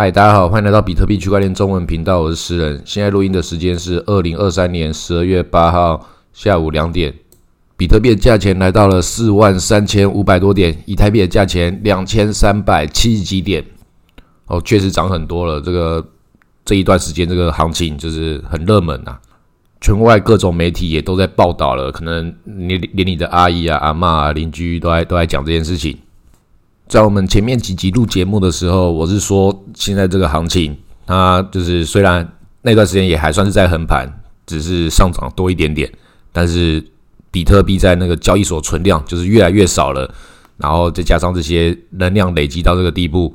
嗨，大家好，欢迎来到比特币区块链中文频道，我是诗人。现在录音的时间是二零二三年十二月八号下午两点，比特币的价钱来到了四万三千五百多点，以太币的价钱两千三百七十几点。哦，确实涨很多了。这个这一段时间，这个行情就是很热门啊，全外各种媒体也都在报道了，可能连连你的阿姨啊、阿妈啊、邻居都在都在讲这件事情。在我们前面几集录节目的时候，我是说，现在这个行情，它就是虽然那段时间也还算是在横盘，只是上涨多一点点，但是比特币在那个交易所存量就是越来越少了，然后再加上这些能量累积到这个地步，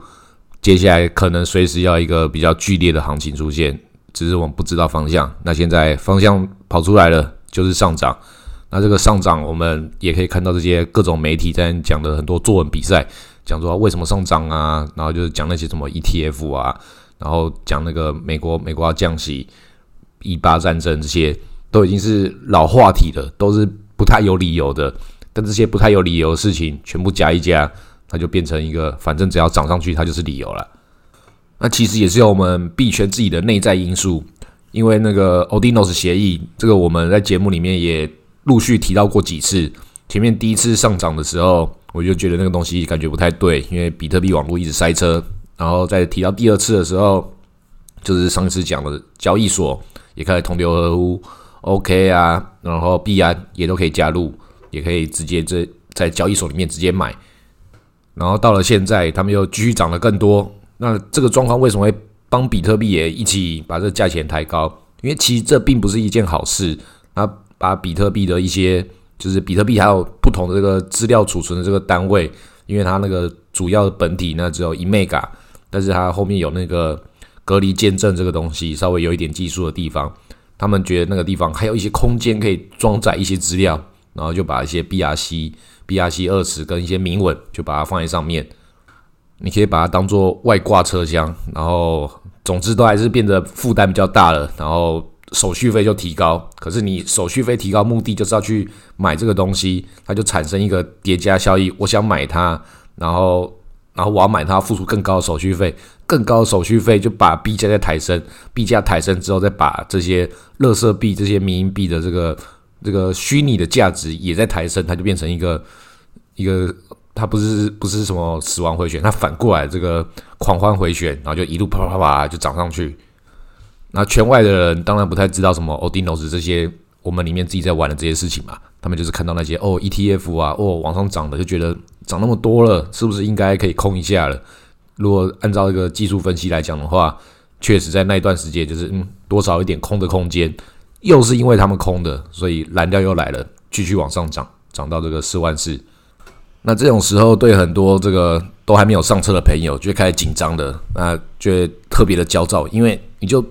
接下来可能随时要一个比较剧烈的行情出现，只是我们不知道方向。那现在方向跑出来了，就是上涨。那这个上涨，我们也可以看到这些各种媒体在讲的很多作文比赛。讲说为什么上涨啊，然后就是讲那些什么 ETF 啊，然后讲那个美国美国要降息、一八战争这些都已经是老话题了，都是不太有理由的。但这些不太有理由的事情，全部加一加，它就变成一个反正只要涨上去，它就是理由了。那其实也是有我们币圈自己的内在因素，因为那个 Odinos 协议，这个我们在节目里面也陆续提到过几次。前面第一次上涨的时候。我就觉得那个东西感觉不太对，因为比特币网络一直塞车。然后在提到第二次的时候，就是上次讲的交易所也开始同流合污，OK 啊，然后币安也都可以加入，也可以直接在在交易所里面直接买。然后到了现在，他们又继续涨得更多。那这个状况为什么会帮比特币也一起把这价钱抬高？因为其实这并不是一件好事。那把比特币的一些就是比特币还有不同的这个资料储存的这个单位，因为它那个主要的本体呢只有一 mega，但是它后面有那个隔离见证这个东西，稍微有一点技术的地方，他们觉得那个地方还有一些空间可以装载一些资料，然后就把一些 BRC、BRC 二十跟一些铭文就把它放在上面，你可以把它当做外挂车厢，然后总之都还是变得负担比较大了，然后。手续费就提高，可是你手续费提高目的就是要去买这个东西，它就产生一个叠加效益。我想买它，然后然后我要买它，付出更高的手续费，更高的手续费就把币价再抬升，币价抬升之后，再把这些乐色币、这些民营币的这个这个虚拟的价值也在抬升，它就变成一个一个，它不是不是什么死亡回旋，它反过来这个狂欢回旋，然后就一路啪啪啪就涨上去。那圈外的人当然不太知道什么 Odinos 这些我们里面自己在玩的这些事情嘛，他们就是看到那些哦 ETF 啊哦往上涨的，就觉得涨那么多了，是不是应该可以空一下了？如果按照一个技术分析来讲的话，确实在那一段时间就是嗯多少一点空的空间，又是因为他们空的，所以蓝调又来了，继续往上涨，涨到这个四万四。那这种时候对很多这个都还没有上车的朋友就开始紧张的，那就特别的焦躁，因为你就。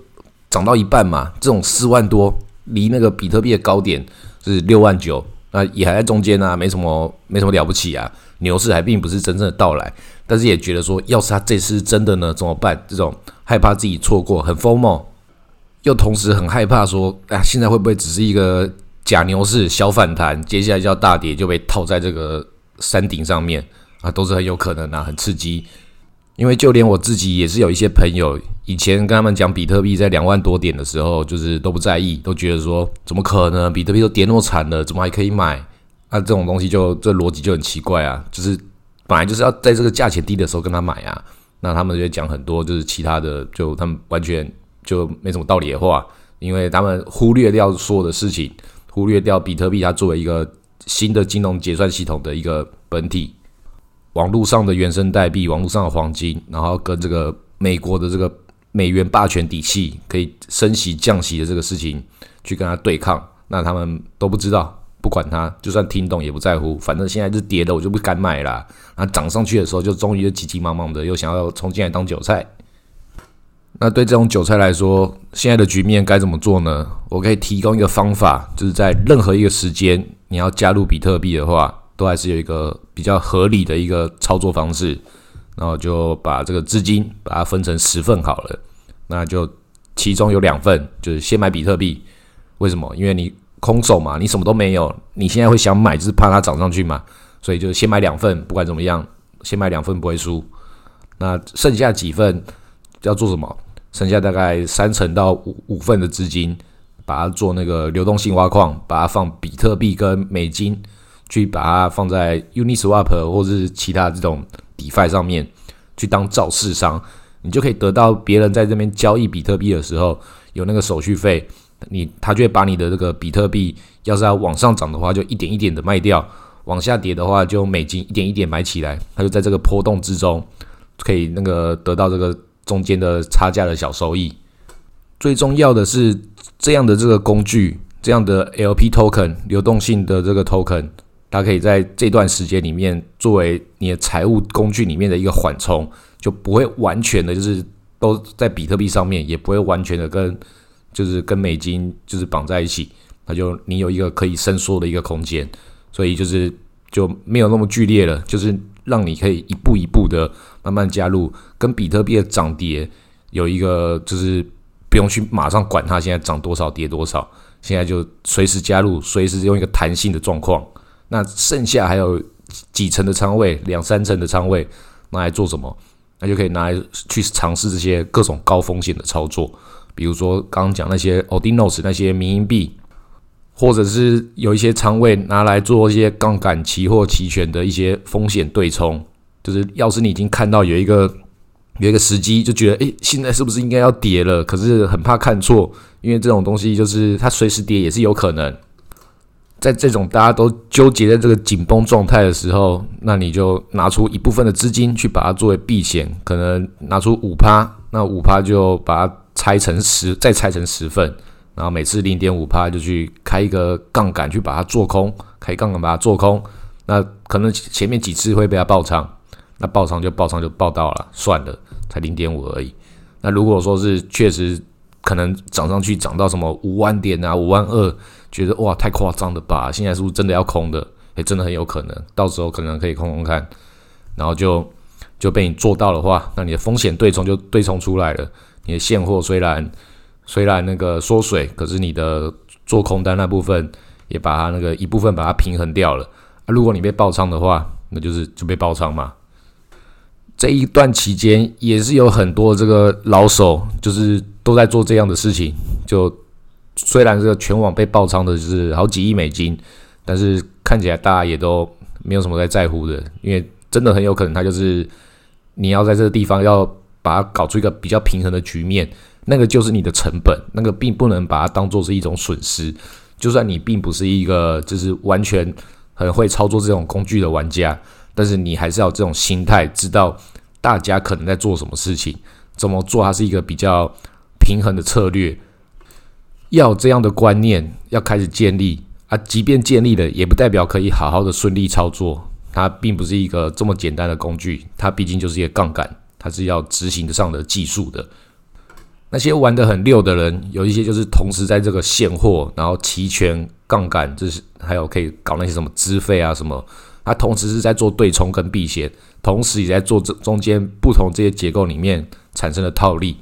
涨到一半嘛，这种四万多，离那个比特币的高点是六万九，那也还在中间啊，没什么没什么了不起啊。牛市还并不是真正的到来，但是也觉得说，要是他这次真的呢，怎么办？这种害怕自己错过，很疯魔，又同时很害怕说，哎，现在会不会只是一个假牛市小反弹，接下来就要大跌，就被套在这个山顶上面啊，都是很有可能啊，很刺激。因为就连我自己也是有一些朋友，以前跟他们讲比特币在两万多点的时候，就是都不在意，都觉得说怎么可能？比特币都跌那么惨了，怎么还可以买？啊，这种东西就这逻辑就很奇怪啊！就是本来就是要在这个价钱低的时候跟他买啊，那他们就讲很多就是其他的，就他们完全就没什么道理的话，因为他们忽略掉所有的事情，忽略掉比特币它作为一个新的金融结算系统的一个本体。网络上的原生代币，网络上的黄金，然后跟这个美国的这个美元霸权底气，可以升息降息的这个事情去跟他对抗，那他们都不知道，不管他，就算听懂也不在乎，反正现在是跌的，我就不敢买啦。那涨上去的时候，就终于就急急忙忙的又想要冲进来当韭菜。那对这种韭菜来说，现在的局面该怎么做呢？我可以提供一个方法，就是在任何一个时间，你要加入比特币的话。都还是有一个比较合理的一个操作方式，然后就把这个资金把它分成十份好了，那就其中有两份就是先买比特币，为什么？因为你空手嘛，你什么都没有，你现在会想买就是怕它涨上去嘛，所以就先买两份，不管怎么样，先买两份不会输。那剩下几份要做什么？剩下大概三成到五五份的资金，把它做那个流动性挖矿，把它放比特币跟美金，去把它放在 Uniswap 或者是其他这种 DeFi 上面去当造市商，你就可以得到别人在这边交易比特币的时候有那个手续费，你他就会把你的这个比特币，要是要往上涨的话，就一点一点的卖掉。往下跌的话，就美金一点一点买起来，他就在这个波动之中，可以那个得到这个中间的差价的小收益。最重要的是，这样的这个工具，这样的 LP token 流动性的这个 token，它可以在这段时间里面作为你的财务工具里面的一个缓冲，就不会完全的就是都在比特币上面，也不会完全的跟就是跟美金就是绑在一起，那就你有一个可以伸缩的一个空间。所以就是就没有那么剧烈了，就是让你可以一步一步的慢慢加入，跟比特币的涨跌有一个就是不用去马上管它现在涨多少跌多少，现在就随时加入，随时用一个弹性的状况。那剩下还有几层的仓位，两三层的仓位拿来做什么？那就可以拿来去尝试这些各种高风险的操作，比如说刚刚讲那些 Odinos 那些民营币。或者是有一些仓位拿来做一些杠杆期货期权的一些风险对冲，就是要是你已经看到有一个有一个时机，就觉得诶，现在是不是应该要跌了？可是很怕看错，因为这种东西就是它随时跌也是有可能。在这种大家都纠结在这个紧绷状态的时候，那你就拿出一部分的资金去把它作为避险，可能拿出五趴，那五趴就把它拆成十，再拆成十份。然后每次零点五趴就去开一个杠杆去把它做空，开杠杆把它做空，那可能前面几次会被它爆仓，那爆仓就爆仓就爆到了，算了，才零点五而已。那如果说是确实可能涨上去涨到什么五万点啊五万二，觉得哇太夸张了吧？现在是不是真的要空的？也，真的很有可能，到时候可能可以空空看，然后就就被你做到的话，那你的风险对冲就对冲出来了。你的现货虽然。虽然那个缩水，可是你的做空单那部分也把它那个一部分把它平衡掉了。啊，如果你被爆仓的话，那就是就被爆仓嘛。这一段期间也是有很多这个老手，就是都在做这样的事情。就虽然这个全网被爆仓的就是好几亿美金，但是看起来大家也都没有什么在在乎的，因为真的很有可能它就是你要在这个地方要把它搞出一个比较平衡的局面。那个就是你的成本，那个并不能把它当做是一种损失。就算你并不是一个就是完全很会操作这种工具的玩家，但是你还是要这种心态，知道大家可能在做什么事情，怎么做，它是一个比较平衡的策略。要这样的观念要开始建立啊，即便建立了，也不代表可以好好的顺利操作。它并不是一个这么简单的工具，它毕竟就是一个杠杆，它是要执行上的技术的。那些玩的很溜的人，有一些就是同时在这个现货，然后期权杠杆，就是还有可以搞那些什么资费啊什么，他同时是在做对冲跟避险，同时也在做这中间不同这些结构里面产生的套利。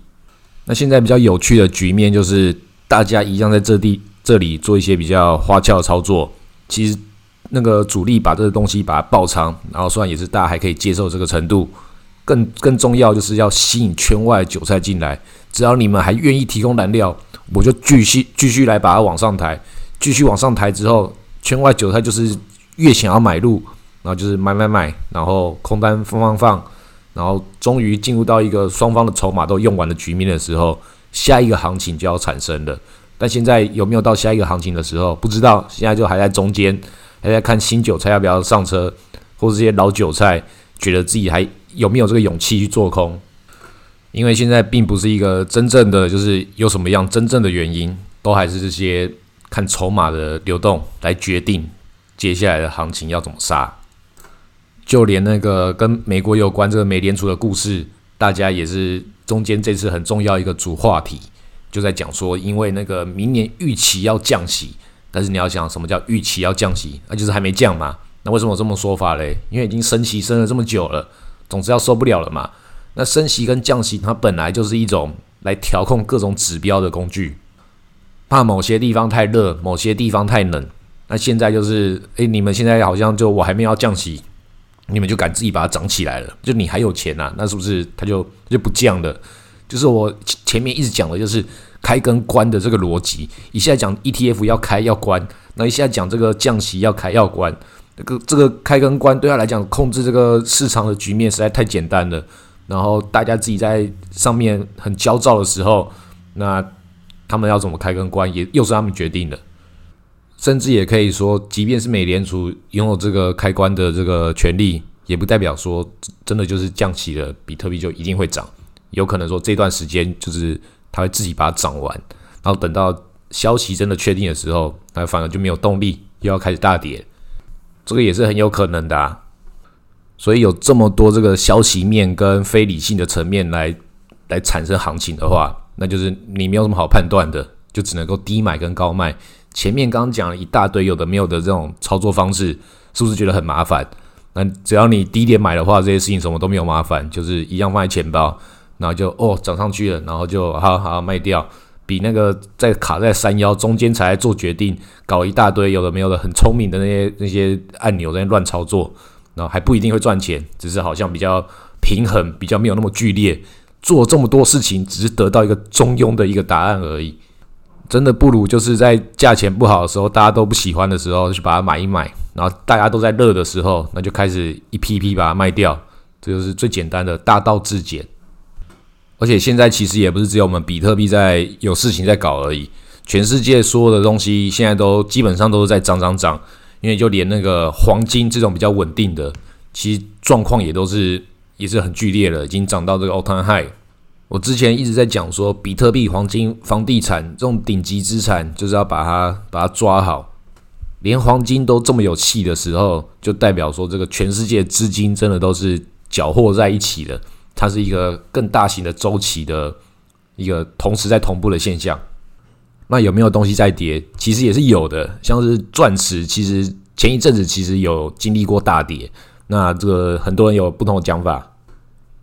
那现在比较有趣的局面就是，大家一样在这地这里做一些比较花俏的操作，其实那个主力把这个东西把它爆仓，然后虽然也是大家还可以接受这个程度，更更重要就是要吸引圈外韭菜进来。只要你们还愿意提供燃料，我就继续继续来把它往上抬，继续往上抬之后，圈外韭菜就是越想要买入，然后就是买买买，然后空单放放放，然后终于进入到一个双方的筹码都用完的局面的时候，下一个行情就要产生了。但现在有没有到下一个行情的时候，不知道，现在就还在中间，还在看新韭菜要不要上车，或者这些老韭菜觉得自己还有没有这个勇气去做空。因为现在并不是一个真正的，就是有什么样真正的原因，都还是这些看筹码的流动来决定接下来的行情要怎么杀。就连那个跟美国有关这个美联储的故事，大家也是中间这次很重要一个主话题，就在讲说，因为那个明年预期要降息，但是你要想什么叫预期要降息，那就是还没降嘛。那为什么这么说法嘞？因为已经升息升了这么久了，总之要受不了了嘛。那升息跟降息，它本来就是一种来调控各种指标的工具。怕某些地方太热，某些地方太冷。那现在就是，诶，你们现在好像就我还没有降息，你们就敢自己把它涨起来了？就你还有钱呐？那是不是它就就不降了？就是我前面一直讲的，就是开跟关的这个逻辑。一下讲 ETF 要开要关，那一下讲这个降息要开要关，这个这个开跟关对他来讲，控制这个市场的局面实在太简单了。然后大家自己在上面很焦躁的时候，那他们要怎么开跟关，也又是他们决定的。甚至也可以说，即便是美联储拥有这个开关的这个权利，也不代表说真的就是降息了，比特币就一定会涨。有可能说这段时间就是它会自己把它涨完，然后等到消息真的确定的时候，那反而就没有动力，又要开始大跌，这个也是很有可能的。啊。所以有这么多这个消息面跟非理性的层面来来产生行情的话，那就是你没有什么好判断的，就只能够低买跟高卖。前面刚刚讲了一大堆有的没有的这种操作方式，是不是觉得很麻烦？那只要你低点买的话，这些事情什么都没有麻烦，就是一样放在钱包。然后就哦涨上去了，然后就好好卖掉，比那个在卡在山腰中间才做决定，搞一大堆有的没有的很聪明的那些那些按钮在乱操作，然后还不一定会赚钱，只是好像比较平衡，比较没有那么剧烈，做这么多事情只是得到一个中庸的一个答案而已，真的不如就是在价钱不好的时候，大家都不喜欢的时候去把它买一买，然后大家都在热的时候，那就开始一批批把它卖掉，这就是最简单的大道至简。而且现在其实也不是只有我们比特币在有事情在搞而已，全世界所有的东西现在都基本上都是在涨涨涨，因为就连那个黄金这种比较稳定的，其实状况也都是也是很剧烈了，已经涨到这个 all time high。我之前一直在讲说，比特币、黄金、房地产这种顶级资产，就是要把它把它抓好。连黄金都这么有气的时候，就代表说这个全世界资金真的都是搅和在一起的。它是一个更大型的周期的一个同时在同步的现象。那有没有东西在跌？其实也是有的，像是钻石，其实前一阵子其实有经历过大跌。那这个很多人有不同的讲法，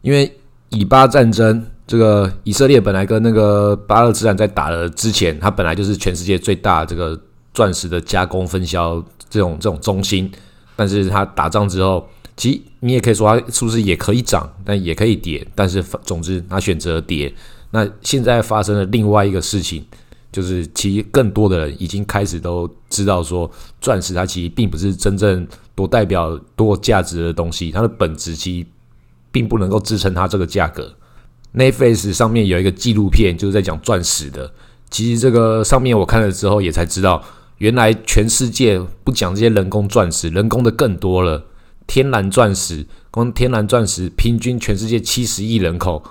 因为以巴战争，这个以色列本来跟那个巴勒斯坦在打的之前，它本来就是全世界最大这个钻石的加工分销这种这种中心，但是它打仗之后。其实你也可以说它是不是也可以涨，但也可以跌。但是总之，它选择跌。那现在发生了另外一个事情，就是其实更多的人已经开始都知道说，钻石它其实并不是真正多代表多价值的东西，它的本质其实并不能够支撑它这个价格。Netflix 上面有一个纪录片，就是在讲钻石的。其实这个上面我看了之后，也才知道，原来全世界不讲这些人工钻石，人工的更多了。天然钻石，光天然钻石平均全世界七十亿人口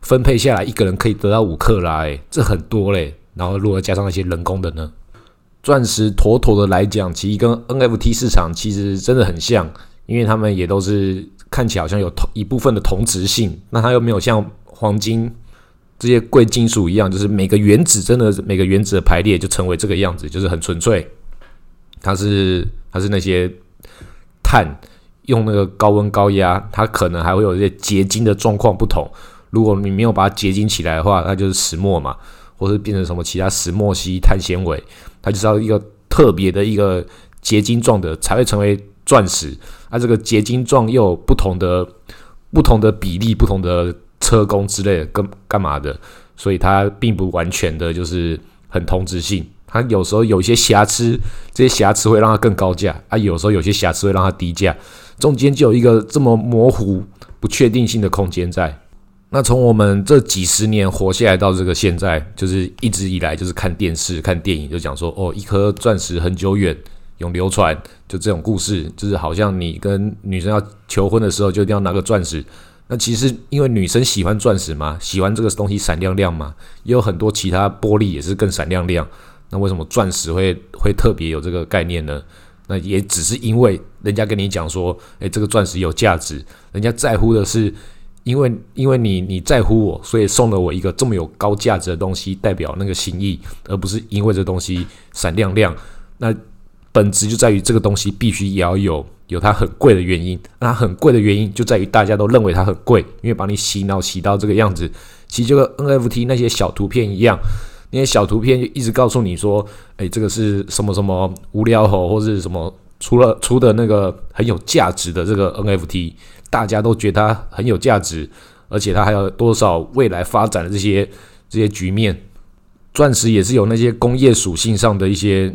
分配下来，一个人可以得到五克拉，诶，这很多嘞。然后如果加上那些人工的呢？钻石妥妥的来讲，其实跟 NFT 市场其实真的很像，因为他们也都是看起来好像有同一部分的同质性，那它又没有像黄金这些贵金属一样，就是每个原子真的每个原子的排列就成为这个样子，就是很纯粹。它是它是那些碳。用那个高温高压，它可能还会有一些结晶的状况不同。如果你没有把它结晶起来的话，那就是石墨嘛，或是变成什么其他石墨烯、碳纤维，它就是要一个特别的一个结晶状的才会成为钻石。那这个结晶状又有不同的、不同的比例、不同的车工之类的，干干嘛的？所以它并不完全的就是很通质性。它有时候有一些瑕疵，这些瑕疵会让它更高价啊；有时候有些瑕疵会让它低价。中间就有一个这么模糊、不确定性的空间在。那从我们这几十年活下来到这个现在，就是一直以来就是看电视、看电影，就讲说哦，一颗钻石很久远，永流传，就这种故事，就是好像你跟女生要求婚的时候，就一定要拿个钻石。那其实因为女生喜欢钻石嘛，喜欢这个东西闪亮亮嘛，也有很多其他玻璃也是更闪亮亮。那为什么钻石会会特别有这个概念呢？那也只是因为人家跟你讲说，诶，这个钻石有价值，人家在乎的是，因为因为你你在乎我，所以送了我一个这么有高价值的东西，代表那个心意，而不是因为这东西闪亮亮。那本质就在于这个东西必须也要有有它很贵的原因。那它很贵的原因就在于大家都认为它很贵，因为把你洗脑洗到这个样子，其实就跟 NFT 那些小图片一样。那些小图片就一直告诉你说：“哎，这个是什么什么无聊猴，或是什么除了出的那个很有价值的这个 NFT，大家都觉得它很有价值，而且它还有多少未来发展的这些这些局面。钻石也是有那些工业属性上的一些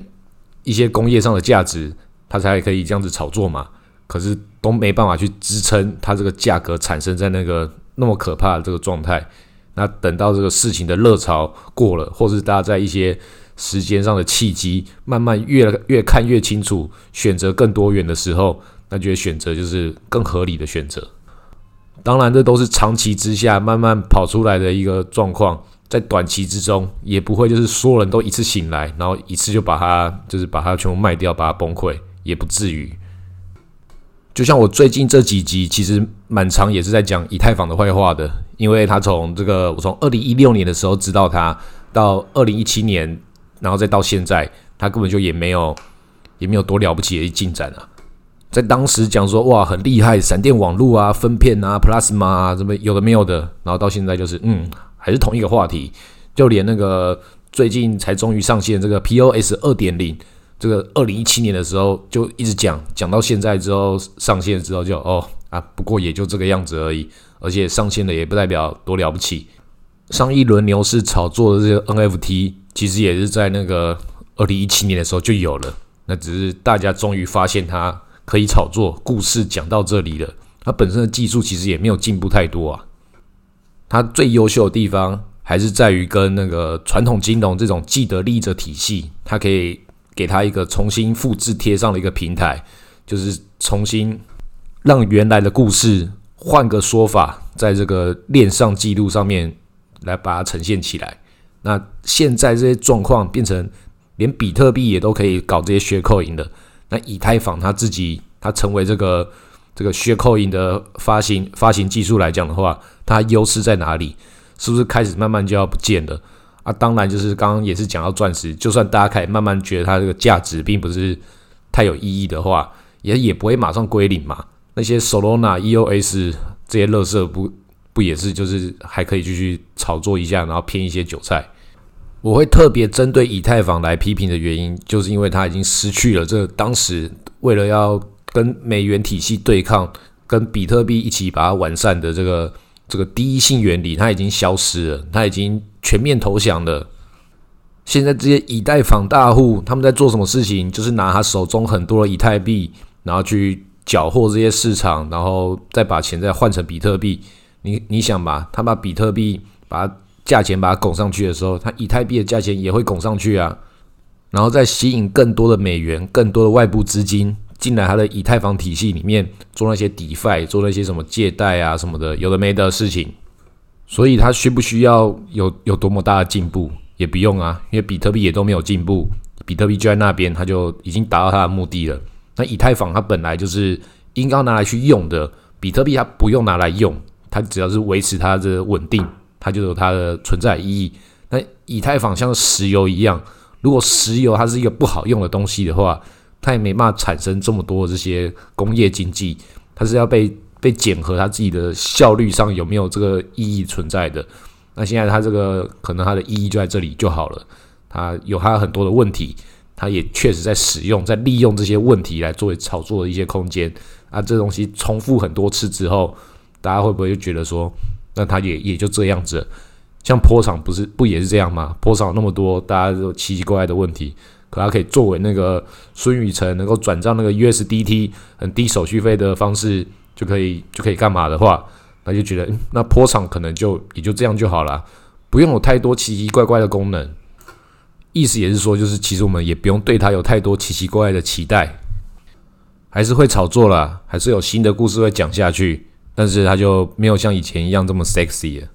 一些工业上的价值，它才可以这样子炒作嘛。可是都没办法去支撑它这个价格产生在那个那么可怕的这个状态。那等到这个事情的热潮过了，或是大家在一些时间上的契机慢慢越越看越清楚，选择更多元的时候，那就会选择就是更合理的选择。当然，这都是长期之下慢慢跑出来的一个状况。在短期之中，也不会就是所有人都一次醒来，然后一次就把它就是把它全部卖掉，把它崩溃，也不至于。就像我最近这几集，其实蛮长，也是在讲以太坊的坏话的，因为他从这个我从二零一六年的时候知道他，到二零一七年，然后再到现在，他根本就也没有也没有多了不起的进展啊。在当时讲说哇很厉害，闪电网络啊，分片啊，plasma 啊，什么有的没有的，然后到现在就是嗯。还是同一个话题，就连那个最近才终于上线这个 POS 二点零，这个二零一七年的时候就一直讲，讲到现在之后上线之后就哦啊，不过也就这个样子而已，而且上线的也不代表多了不起。上一轮牛市炒作的这个 NFT，其实也是在那个二零一七年的时候就有了，那只是大家终于发现它可以炒作。故事讲到这里了，它本身的技术其实也没有进步太多啊。它最优秀的地方还是在于跟那个传统金融这种既得利益者体系，它可以给它一个重新复制贴上了一个平台，就是重新让原来的故事换个说法，在这个链上记录上面来把它呈现起来。那现在这些状况变成连比特币也都可以搞这些血扣银的，那以太坊它自己它成为这个这个血扣银的发行发行技术来讲的话。它优势在哪里？是不是开始慢慢就要不见了啊？当然，就是刚刚也是讲到钻石，就算大家开始慢慢觉得它这个价值并不是太有意义的话，也也不会马上归零嘛。那些 Solana、EOS 这些乐色不不也是就是还可以继续炒作一下，然后骗一些韭菜。我会特别针对以太坊来批评的原因，就是因为它已经失去了这当时为了要跟美元体系对抗，跟比特币一起把它完善的这个。这个第一性原理它已经消失了，它已经全面投降了。现在这些以太坊大户他们在做什么事情？就是拿他手中很多的以太币，然后去缴获这些市场，然后再把钱再换成比特币。你你想吧，他把比特币把价钱把它拱上去的时候，他以太币的价钱也会拱上去啊，然后再吸引更多的美元、更多的外部资金。进来他的以太坊体系里面做那些 DeFi，做那些什么借贷啊什么的，有的没的事情。所以他需不需要有有多么大的进步？也不用啊，因为比特币也都没有进步，比特币就在那边，它就已经达到它的目的了。那以太坊它本来就是应该拿来去用的，比特币它不用拿来用，它只要是维持它的稳定，它就有它的存在意义。那以太坊像石油一样，如果石油它是一个不好用的东西的话，它也没办法产生这么多这些工业经济，它是要被被检核，它自己的效率上有没有这个意义存在的？那现在它这个可能它的意义就在这里就好了，它有它很多的问题，它也确实在使用，在利用这些问题来作为炒作的一些空间啊。这东西重复很多次之后，大家会不会就觉得说，那它也也就这样子？像坡场不是不也是这样吗？坡场那么多，大家都奇奇怪怪的问题。可它可以作为那个孙宇晨能够转账那个 USDT 很低手续费的方式，就可以就可以干嘛的话，那就觉得嗯那坡场可能就也就这样就好了，不用有太多奇奇怪怪的功能。意思也是说，就是其实我们也不用对它有太多奇奇怪怪的期待，还是会炒作啦，还是有新的故事会讲下去，但是它就没有像以前一样这么 sexy 了。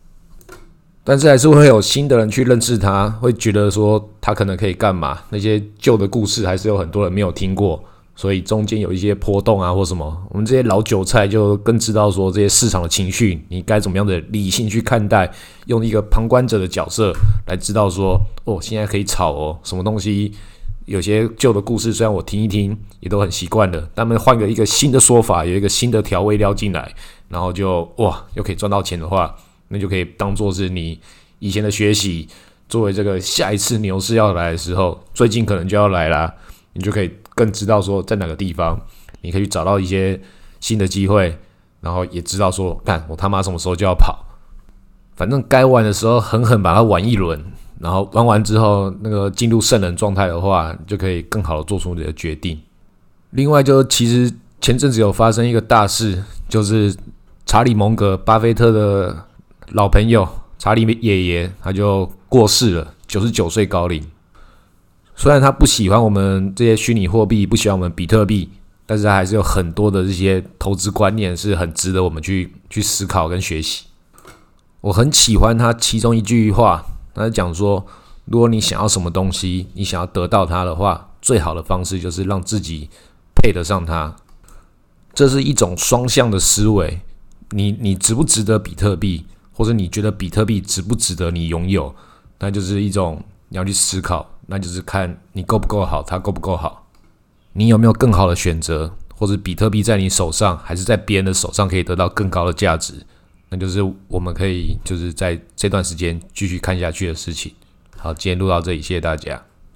但是还是会有新的人去认识他，会觉得说他可能可以干嘛？那些旧的故事还是有很多人没有听过，所以中间有一些波动啊，或什么。我们这些老韭菜就更知道说这些市场的情绪，你该怎么样的理性去看待，用一个旁观者的角色来知道说，哦，现在可以炒哦，什么东西？有些旧的故事虽然我听一听也都很习惯了，但们换个一个新的说法，有一个新的调味料进来，然后就哇，又可以赚到钱的话。那就可以当做是你以前的学习，作为这个下一次牛市要来的时候，最近可能就要来啦，你就可以更知道说在哪个地方，你可以找到一些新的机会，然后也知道说，看我他妈什么时候就要跑，反正该玩的时候狠狠把它玩一轮，然后玩完之后那个进入圣人状态的话，就可以更好的做出你的决定。另外，就其实前阵子有发生一个大事，就是查理蒙格巴菲特的老朋友查理爷爷他就过世了，九十九岁高龄。虽然他不喜欢我们这些虚拟货币，不喜欢我们比特币，但是他还是有很多的这些投资观念是很值得我们去去思考跟学习。我很喜欢他其中一句话，他讲说：如果你想要什么东西，你想要得到它的话，最好的方式就是让自己配得上它。这是一种双向的思维。你你值不值得比特币，或者你觉得比特币值不值得你拥有，那就是一种你要去思考。那就是看你够不够好，它够不够好，你有没有更好的选择，或者比特币在你手上，还是在别人的手上可以得到更高的价值？那就是我们可以就是在这段时间继续看下去的事情。好，今天录到这里，谢谢大家。